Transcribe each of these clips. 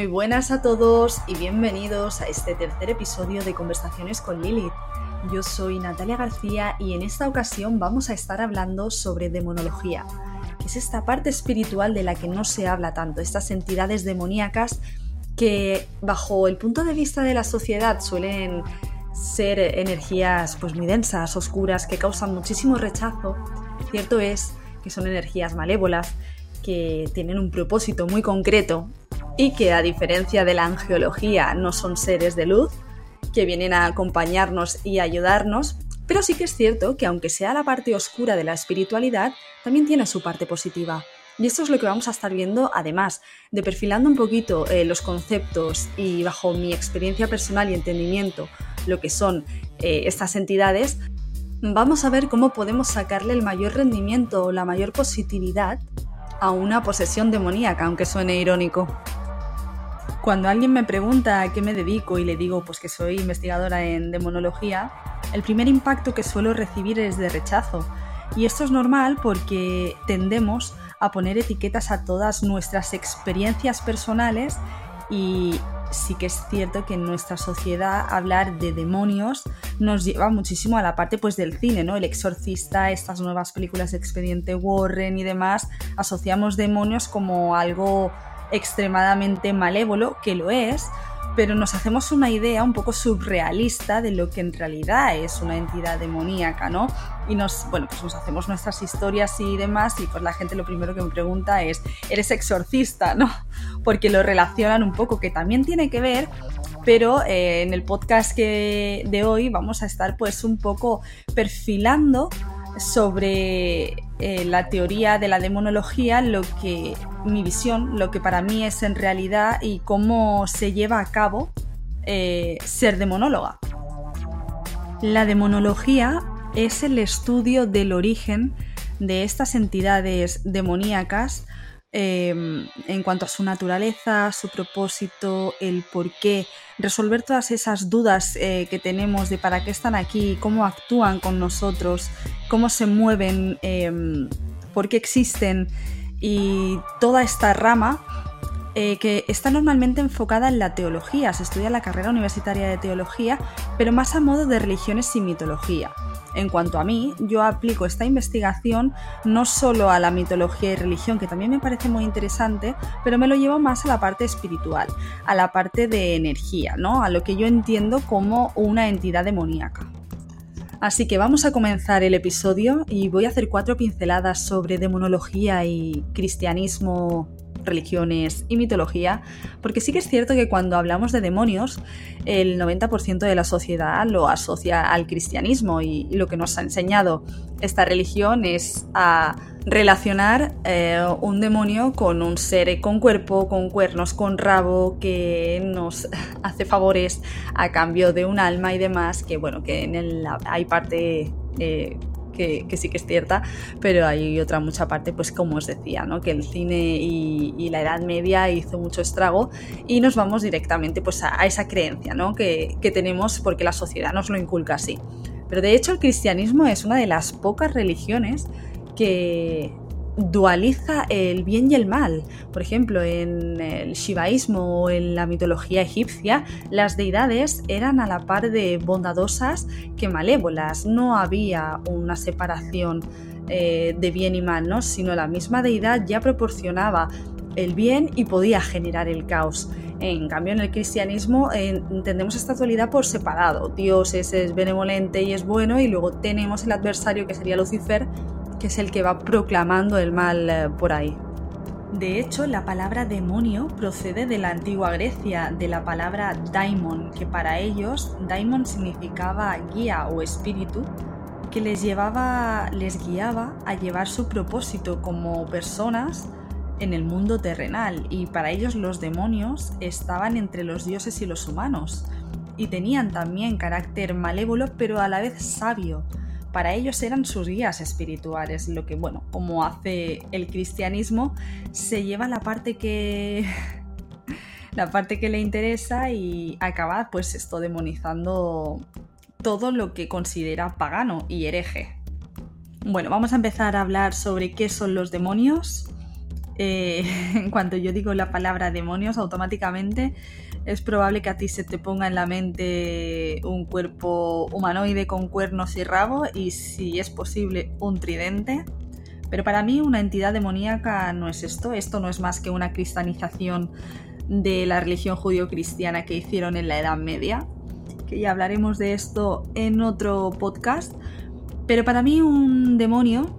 Muy buenas a todos y bienvenidos a este tercer episodio de Conversaciones con Lilith. Yo soy Natalia García y en esta ocasión vamos a estar hablando sobre demonología, que es esta parte espiritual de la que no se habla tanto, estas entidades demoníacas que bajo el punto de vista de la sociedad suelen ser energías pues muy densas, oscuras, que causan muchísimo rechazo. Cierto es que son energías malévolas, que tienen un propósito muy concreto y que a diferencia de la angeología no son seres de luz que vienen a acompañarnos y ayudarnos, pero sí que es cierto que aunque sea la parte oscura de la espiritualidad, también tiene su parte positiva. Y esto es lo que vamos a estar viendo, además de perfilando un poquito eh, los conceptos y bajo mi experiencia personal y entendimiento lo que son eh, estas entidades, vamos a ver cómo podemos sacarle el mayor rendimiento o la mayor positividad a una posesión demoníaca, aunque suene irónico. Cuando alguien me pregunta a qué me dedico y le digo pues que soy investigadora en demonología, el primer impacto que suelo recibir es de rechazo. Y esto es normal porque tendemos a poner etiquetas a todas nuestras experiencias personales y sí que es cierto que en nuestra sociedad hablar de demonios nos lleva muchísimo a la parte pues del cine, ¿no? El exorcista, estas nuevas películas de Expediente Warren y demás, asociamos demonios como algo extremadamente malévolo, que lo es, pero nos hacemos una idea un poco surrealista de lo que en realidad es una entidad demoníaca, ¿no? Y nos, bueno, pues nos hacemos nuestras historias y demás, y pues la gente lo primero que me pregunta es, ¿eres exorcista? ¿no? Porque lo relacionan un poco, que también tiene que ver, pero eh, en el podcast que de hoy vamos a estar pues un poco perfilando sobre eh, la teoría de la demonología, lo que mi visión, lo que para mí es en realidad y cómo se lleva a cabo eh, ser demonóloga. La demonología es el estudio del origen de estas entidades demoníacas Em, en cuanto a su naturaleza, su propósito, el por qué, resolver todas esas dudas eh, que tenemos de para qué están aquí, cómo actúan con nosotros, cómo se mueven, em, por qué existen. Y toda esta rama eh, que está normalmente enfocada en la teología, se estudia la carrera universitaria de teología, pero más a modo de religiones y mitología. En cuanto a mí, yo aplico esta investigación no solo a la mitología y religión, que también me parece muy interesante, pero me lo llevo más a la parte espiritual, a la parte de energía, ¿no? A lo que yo entiendo como una entidad demoníaca. Así que vamos a comenzar el episodio y voy a hacer cuatro pinceladas sobre demonología y cristianismo religiones y mitología, porque sí que es cierto que cuando hablamos de demonios, el 90% de la sociedad lo asocia al cristianismo y, lo que nos ha enseñado esta religión es a relacionar eh, un demonio con un ser con cuerpo, con cuernos, con rabo, que nos hace favores a cambio de un alma y demás, que bueno, que en el, hay parte eh, que, sí que es cierta, pero hay otra mucha parte, pues como os decía, ¿no? que el cine y, la Edad Media hizo mucho estrago y nos vamos directamente pues, a, esa creencia ¿no? que, que tenemos porque la sociedad nos lo inculca así. Pero de hecho el cristianismo es una de las pocas religiones que dualiza el bien y el mal. Por ejemplo, en el shivaísmo o en la mitología egipcia, las deidades eran a la par de bondadosas que malévolas. No había una separación eh, de bien y mal, ¿no? sino la misma deidad ya proporcionaba el bien y podía generar el caos. En cambio, en el cristianismo entendemos esta dualidad por separado. Dios es, es benevolente y es bueno y luego tenemos el adversario que sería Lucifer, que es el que va proclamando el mal eh, por ahí. De hecho, la palabra demonio procede de la antigua Grecia, de la palabra daimon, que para ellos daimon significaba guía o espíritu, que les llevaba, les guiaba a llevar su propósito como personas en el mundo terrenal y para ellos los demonios estaban entre los dioses y los humanos y tenían también carácter malévolo pero a la vez sabio, para ellos eran sus guías espirituales, lo que, bueno, como hace el cristianismo, se lleva la parte que... la parte que le interesa y acaba pues esto demonizando todo lo que considera pagano y hereje. Bueno, vamos a empezar a hablar sobre qué son los demonios. Eh, en cuanto yo digo la palabra demonios, automáticamente es probable que a ti se te ponga en la mente un cuerpo humanoide con cuernos y rabo y si es posible un tridente. Pero para mí una entidad demoníaca no es esto, esto no es más que una cristianización de la religión judío-cristiana que hicieron en la Edad Media, que ya hablaremos de esto en otro podcast. Pero para mí un demonio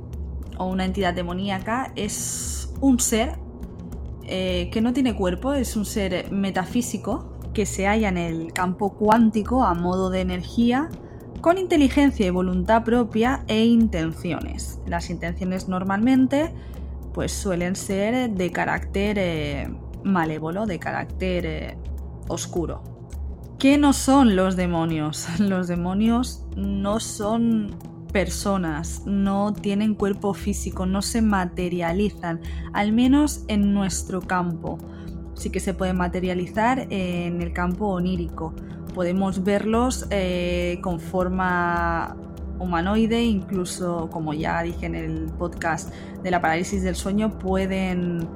o una entidad demoníaca es un ser eh, que no tiene cuerpo, es un ser metafísico que se halla en el campo cuántico a modo de energía, con inteligencia y voluntad propia e intenciones. Las intenciones normalmente pues suelen ser de carácter eh, malévolo, de carácter eh, oscuro. ¿Qué no son los demonios? Los demonios no son personas, no tienen cuerpo físico, no se materializan, al menos en nuestro campo. Sí que se pueden materializar en el campo onírico. Podemos verlos eh, con forma humanoide, incluso como ya dije en el podcast de la parálisis del sueño, pueden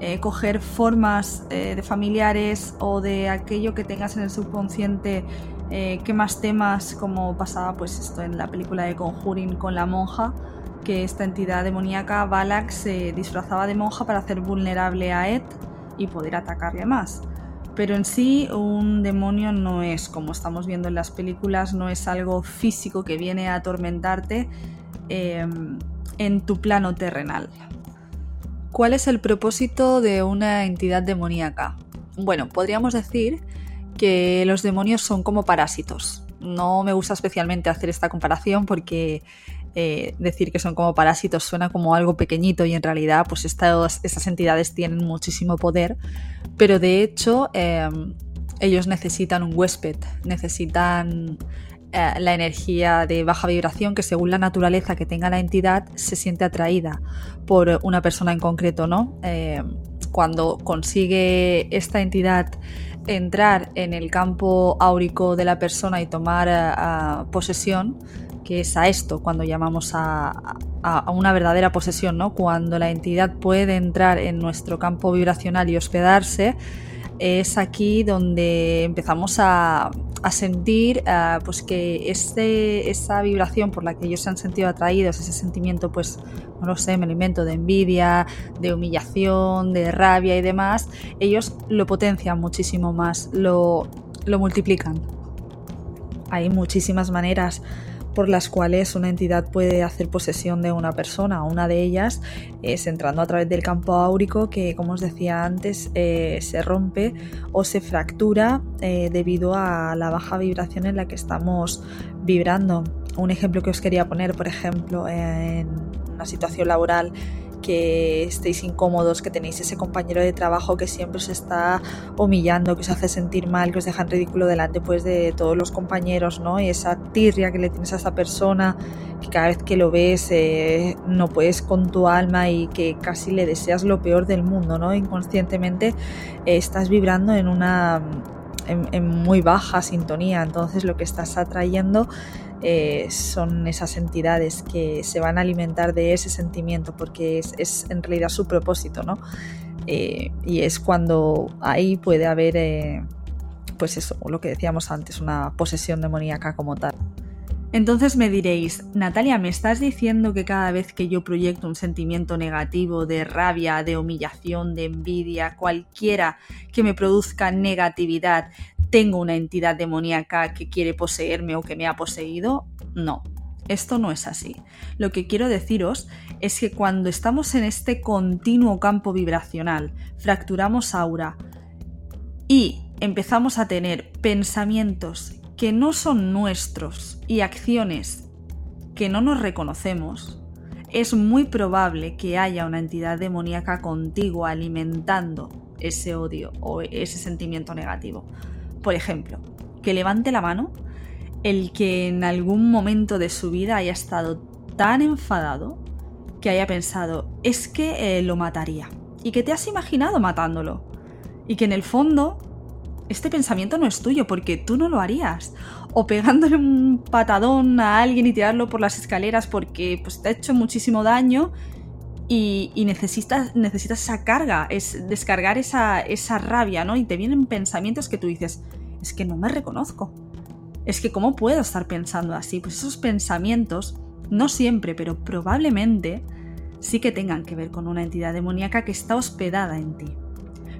eh, coger formas eh, de familiares o de aquello que tengas en el subconsciente eh, qué más temas, como pasaba pues esto en la película de Conjuring con la monja, que esta entidad demoníaca, Balak, se disfrazaba de monja para hacer vulnerable a Ed y poder atacarle más. Pero en sí un demonio no es, como estamos viendo en las películas, no es algo físico que viene a atormentarte em, en tu plano terrenal. ¿Cuál es el propósito de una entidad demoníaca? Bueno, podríamos decir que los demonios son como parásitos. No me gusta especialmente hacer esta comparación porque eh, decir que son como parásitos suena como algo pequeñito y en realidad pues estas, entidades tienen muchísimo poder, pero de hecho em, ellos necesitan un huésped, necesitan eh, la energía de baja vibración que según la naturaleza que tenga la entidad se siente atraída por una persona en concreto, ¿no? Em, cuando consigue esta entidad entrar en el campo áurico de la persona y tomar eh, posesión, que es a esto cuando llamamos a, una verdadera posesión, ¿no? Cuando la entidad puede entrar en nuestro campo vibracional y hospedarse, es aquí donde empezamos a, sentir eh, pues que este, esa vibración por la que ellos se han sentido atraídos, ese sentimiento, pues, no lo sé, me alimento de envidia, de humillación, de rabia y demás, ellos lo potencian muchísimo más, lo, lo multiplican. Hay muchísimas maneras por las cuales una entidad puede hacer posesión de una persona. Una de ellas es entrando a través del campo áurico que, como os decía antes, eh, se rompe o se fractura eh, debido a la baja vibración en la que estamos vibrando. Un ejemplo que os quería poner, por ejemplo, en una situación laboral que estéis incómodos, que tenéis ese compañero de trabajo que siempre os está humillando, que os hace sentir mal, que os deja en ridículo delante pues, de todos los compañeros, ¿no? Y esa tirria que le tienes a esa persona, que cada vez que lo ves eh, no puedes con tu alma y que casi le deseas lo peor del mundo, ¿no? Inconscientemente eh, estás vibrando en una en, muy baja sintonía, entonces lo que estás atrayendo eh, son esas entidades que se van a alimentar de ese sentimiento porque es, en realidad su propósito, ¿no? Eh, y es cuando ahí puede haber, eh, pues eso, lo que decíamos antes, una posesión demoníaca como tal. Entonces me diréis, Natalia, ¿me estás diciendo que cada vez que yo proyecto un sentimiento negativo de rabia, de humillación, de envidia, cualquiera que me produzca negatividad, tengo una entidad demoníaca que quiere poseerme o que me ha poseído? No, esto no es así. Lo que quiero deciros es que cuando estamos en este continuo campo vibracional, fracturamos aura y empezamos a tener pensamientos que no son nuestros y acciones que no nos reconocemos, es muy probable que haya una entidad demoníaca contigo alimentando ese odio o ese sentimiento negativo. Por ejemplo, que levante la mano el que en algún momento de su vida haya estado tan enfadado que haya pensado, es que eh, lo mataría. Y que te has imaginado matándolo. Y que en el fondo este pensamiento no es tuyo porque tú no lo harías. O pegándole un patadón a alguien y tirarlo por las escaleras porque pues, te ha hecho muchísimo daño y, necesitas, necesitas esa carga, es descargar esa, esa rabia, ¿no? Y te vienen pensamientos que tú dices, es que no me reconozco. Es que ¿cómo puedo estar pensando así? Pues esos pensamientos, no siempre, pero probablemente sí que tengan que ver con una entidad demoníaca que está hospedada en ti.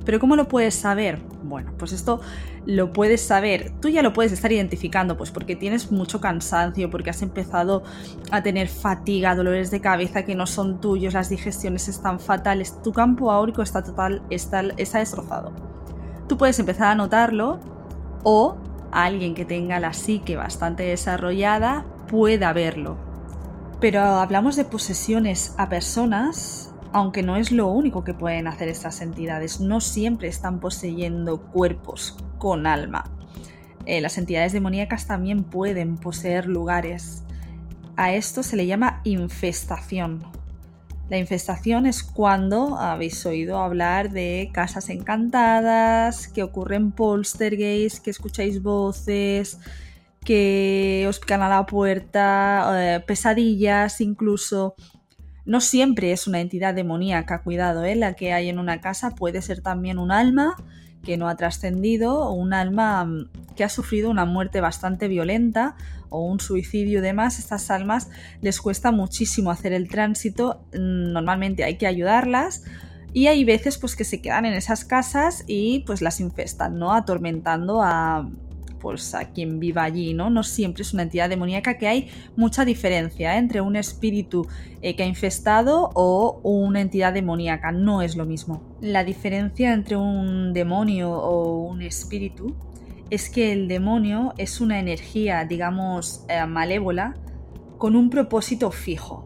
Pero ¿cómo lo puedes saber? Bueno, pues esto lo puedes saber, tú ya lo puedes estar identificando, pues porque tienes mucho cansancio, porque has empezado a tener fatiga, dolores de cabeza que no son tuyos, las digestiones están fatales, tu campo áurico está total, está, está destrozado. Tú puedes empezar a notarlo o alguien que tenga la psique bastante desarrollada pueda verlo. Pero hablamos de posesiones a personas aunque no es lo único que pueden hacer estas entidades, no siempre están poseyendo cuerpos con alma. Eh, las entidades demoníacas también pueden poseer lugares. A esto se le llama infestación. La infestación es cuando habéis oído hablar de casas encantadas, que ocurren poltergeists, que escucháis voces, que os pican a la puerta, eh, pesadillas incluso. No siempre es una entidad demoníaca, cuidado, ¿eh? la que hay en una casa puede ser también un alma que no ha trascendido o un alma mm, que ha sufrido una muerte bastante violenta o un suicidio y demás. Estas almas les cuesta muchísimo hacer el tránsito, mm, normalmente hay que ayudarlas y hay veces pues que se quedan en esas casas y pues las infestan, ¿no? Atormentando a, pues quien viva allí, ¿no? No siempre es una entidad demoníaca, que hay mucha diferencia ¿eh? entre un espíritu eh, que ha infestado o una entidad demoníaca, no es lo mismo. La diferencia entre un demonio o un espíritu es que el demonio es una energía, digamos, eh, malévola con un propósito fijo,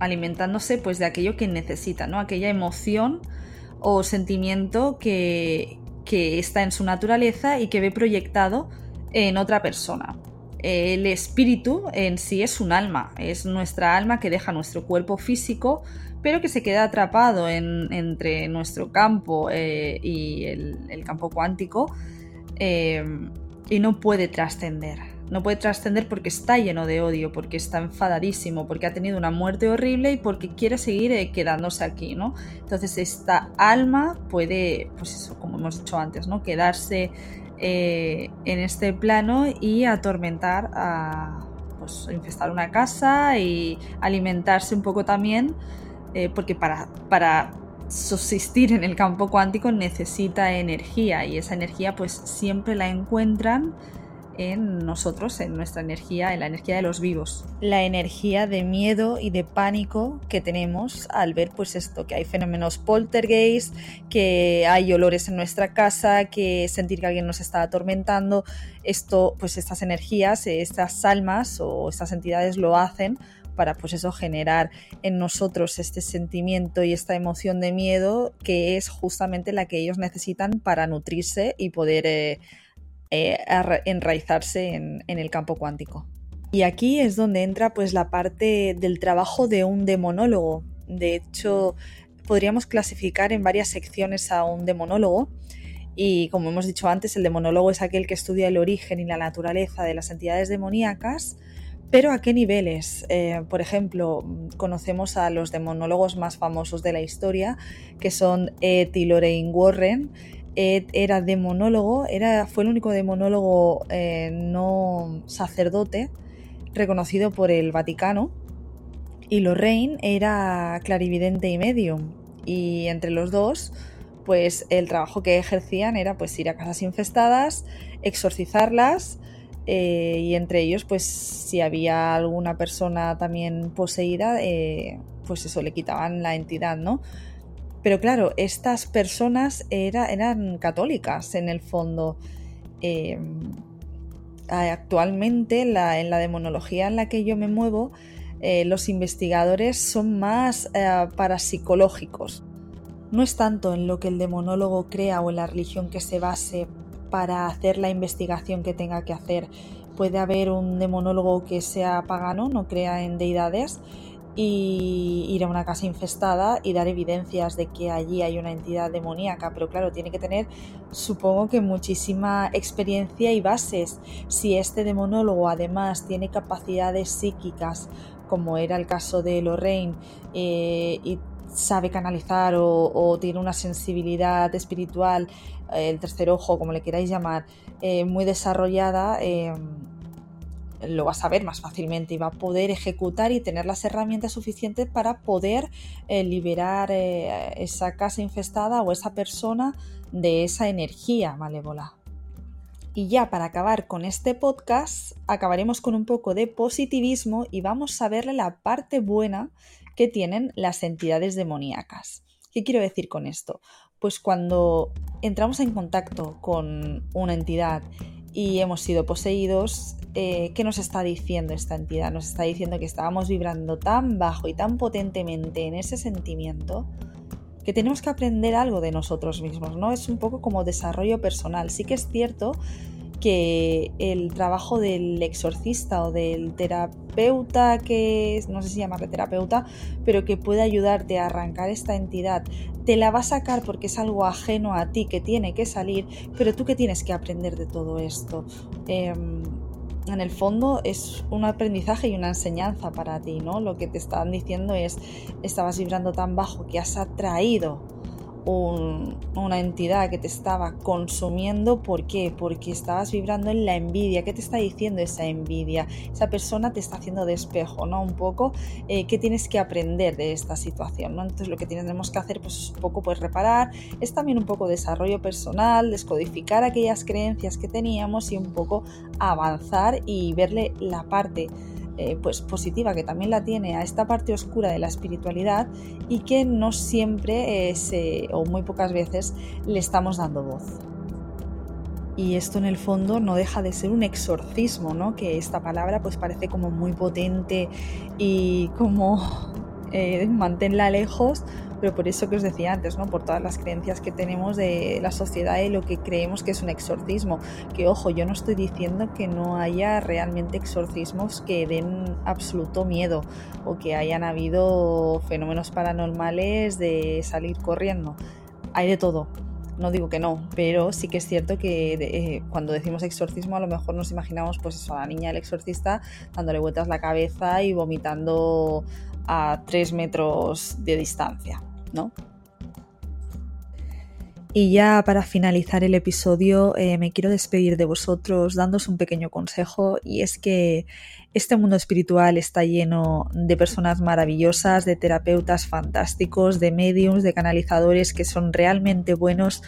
alimentándose pues de aquello que necesita, ¿no? Aquella emoción o sentimiento que, que está en su naturaleza y que ve proyectado en otra persona. El espíritu en sí es un alma, es nuestra alma que deja nuestro cuerpo físico, pero que se queda atrapado entre nuestro campo eh, y el, campo cuántico eh, y no puede trascender. No puede trascender porque está lleno de odio, porque está enfadadísimo, porque ha tenido una muerte horrible y porque quiere seguir eh, quedándose aquí, ¿no? Entonces esta alma puede, pues eso, como hemos dicho antes, ¿no? Quedarse eh, en este plano y atormentar a pues, infestar una casa y alimentarse un poco también, eh, porque para, para subsistir en el campo cuántico necesita energía y esa energía pues siempre la encuentran en nosotros, en nuestra energía, en la energía de los vivos. La energía de miedo y de pánico que tenemos al ver pues esto, que hay fenómenos poltergeist, que hay olores en nuestra casa, que sentir que alguien nos está atormentando, esto, pues estas energías, estas almas o estas entidades lo hacen para pues eso generar en nosotros este sentimiento y esta emoción de miedo que es justamente la que ellos necesitan para nutrirse y poder eh, eh, enraizarse en, el campo cuántico. Y aquí es donde entra pues la parte del trabajo de un demonólogo. De hecho, podríamos clasificar en varias secciones a un demonólogo. Y como hemos dicho antes, el demonólogo es aquel que estudia el origen y la naturaleza de las entidades demoníacas, pero ¿a qué niveles? Eh, por ejemplo, conocemos a los demonólogos más famosos de la historia, que son Ed y Lorraine Warren, era demonólogo, era, fue el único demonólogo eh, no sacerdote reconocido por el Vaticano. Y Lorraine era clarividente y medium. Y entre los dos, pues el trabajo que ejercían era pues ir a casas infestadas, exorcizarlas eh, y entre ellos pues si había alguna persona también poseída, eh, pues eso le quitaban la entidad, ¿no? Pero claro, estas personas eran católicas en el fondo. Em, actualmente en la demonología en la que yo me muevo, eh, los investigadores son más eh, parapsicológicos. No es tanto en lo que el demonólogo crea o en la religión que se base para hacer la investigación que tenga que hacer. Puede haber un demonólogo que sea pagano, no crea en deidades, y ir a una casa infestada y dar evidencias de que allí hay una entidad demoníaca, pero claro, tiene que tener, supongo que muchísima experiencia y bases. Si este demonólogo además tiene capacidades psíquicas, como era el caso de Lorraine, eh, y sabe canalizar o, tiene una sensibilidad espiritual, eh, el tercer ojo, como le queráis llamar, eh, muy desarrollada, lo va a saber más fácilmente y va a poder ejecutar y tener las herramientas suficientes para poder liberar esa casa infestada o esa persona de esa energía malévola. Y ya para acabar con este podcast, acabaremos con un poco de positivismo y vamos a verle la parte buena que tienen las entidades demoníacas. ¿Qué quiero decir con esto? Pues cuando entramos en contacto con una entidad y hemos sido poseídos, eh, ¿qué nos está diciendo esta entidad? Nos está diciendo que estábamos vibrando tan bajo y tan potentemente en ese sentimiento que tenemos que aprender algo de nosotros mismos, ¿no? Es un poco como desarrollo personal. Sí que es cierto que el trabajo del exorcista o del terapeuta que no sé si llamarle terapeuta, pero que puede ayudarte a arrancar esta entidad, te la va a sacar porque es algo ajeno a ti que tiene que salir, pero tú que tienes que aprender de todo esto. Em, en el fondo es un aprendizaje y una enseñanza para ti, ¿no? Lo que te están diciendo es, estabas vibrando tan bajo que has atraído una entidad que te estaba consumiendo. ¿Por qué? Porque estabas vibrando en la envidia. ¿Qué te está diciendo esa envidia? Esa persona te está haciendo de ¿no? Un poco, eh, ¿qué tienes que aprender de esta situación? ¿no? Entonces lo que tenemos que hacer pues, es un poco pues, reparar, es también un poco desarrollo personal, descodificar aquellas creencias que teníamos y un poco avanzar y verle la parte eh, pues positiva que también la tiene a esta parte oscura de la espiritualidad y que no siempre eh, o muy pocas veces le estamos dando voz. Y esto en el fondo no deja de ser un exorcismo, ¿no? Que esta palabra pues parece como muy potente y como eh, manténla lejos, pero por eso que os decía antes, ¿no? Por todas las creencias que tenemos de la sociedad y lo que creemos que es un exorcismo. Que ojo, yo no estoy diciendo que no haya realmente exorcismos que den absoluto miedo o que hayan habido fenómenos paranormales de salir corriendo. Hay de todo, no digo que no, pero sí que es cierto que eh, cuando decimos exorcismo a lo mejor nos imaginamos pues a la niña del exorcista dándole vueltas la cabeza y vomitando a tres metros de distancia. ¿No? Y ya para finalizar el episodio eh, me quiero despedir de vosotros dándos un pequeño consejo y es que este mundo espiritual está lleno de personas maravillosas, de terapeutas fantásticos, de mediums, de canalizadores que son realmente buenos,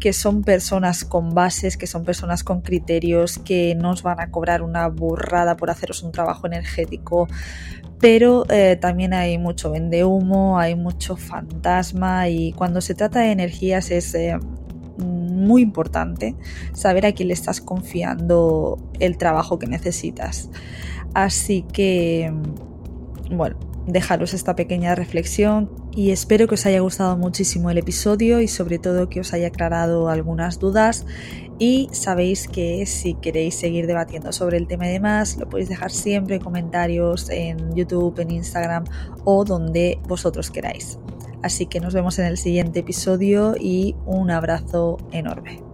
que son personas con bases, que son personas con criterios, que no os van a cobrar una burrada por haceros un trabajo energético, pero eh, también hay mucho vende humo, hay mucho fantasma y cuando se trata de energías es eh, muy importante saber a quién le estás confiando el trabajo que necesitas. Así que, bueno, dejaros esta pequeña reflexión y espero que os haya gustado muchísimo el episodio y sobre todo que os haya aclarado algunas dudas y sabéis que si queréis seguir debatiendo sobre el tema y demás, lo podéis dejar siempre en comentarios en YouTube, en Instagram o donde vosotros queráis. Así que nos vemos en el siguiente episodio y un abrazo enorme.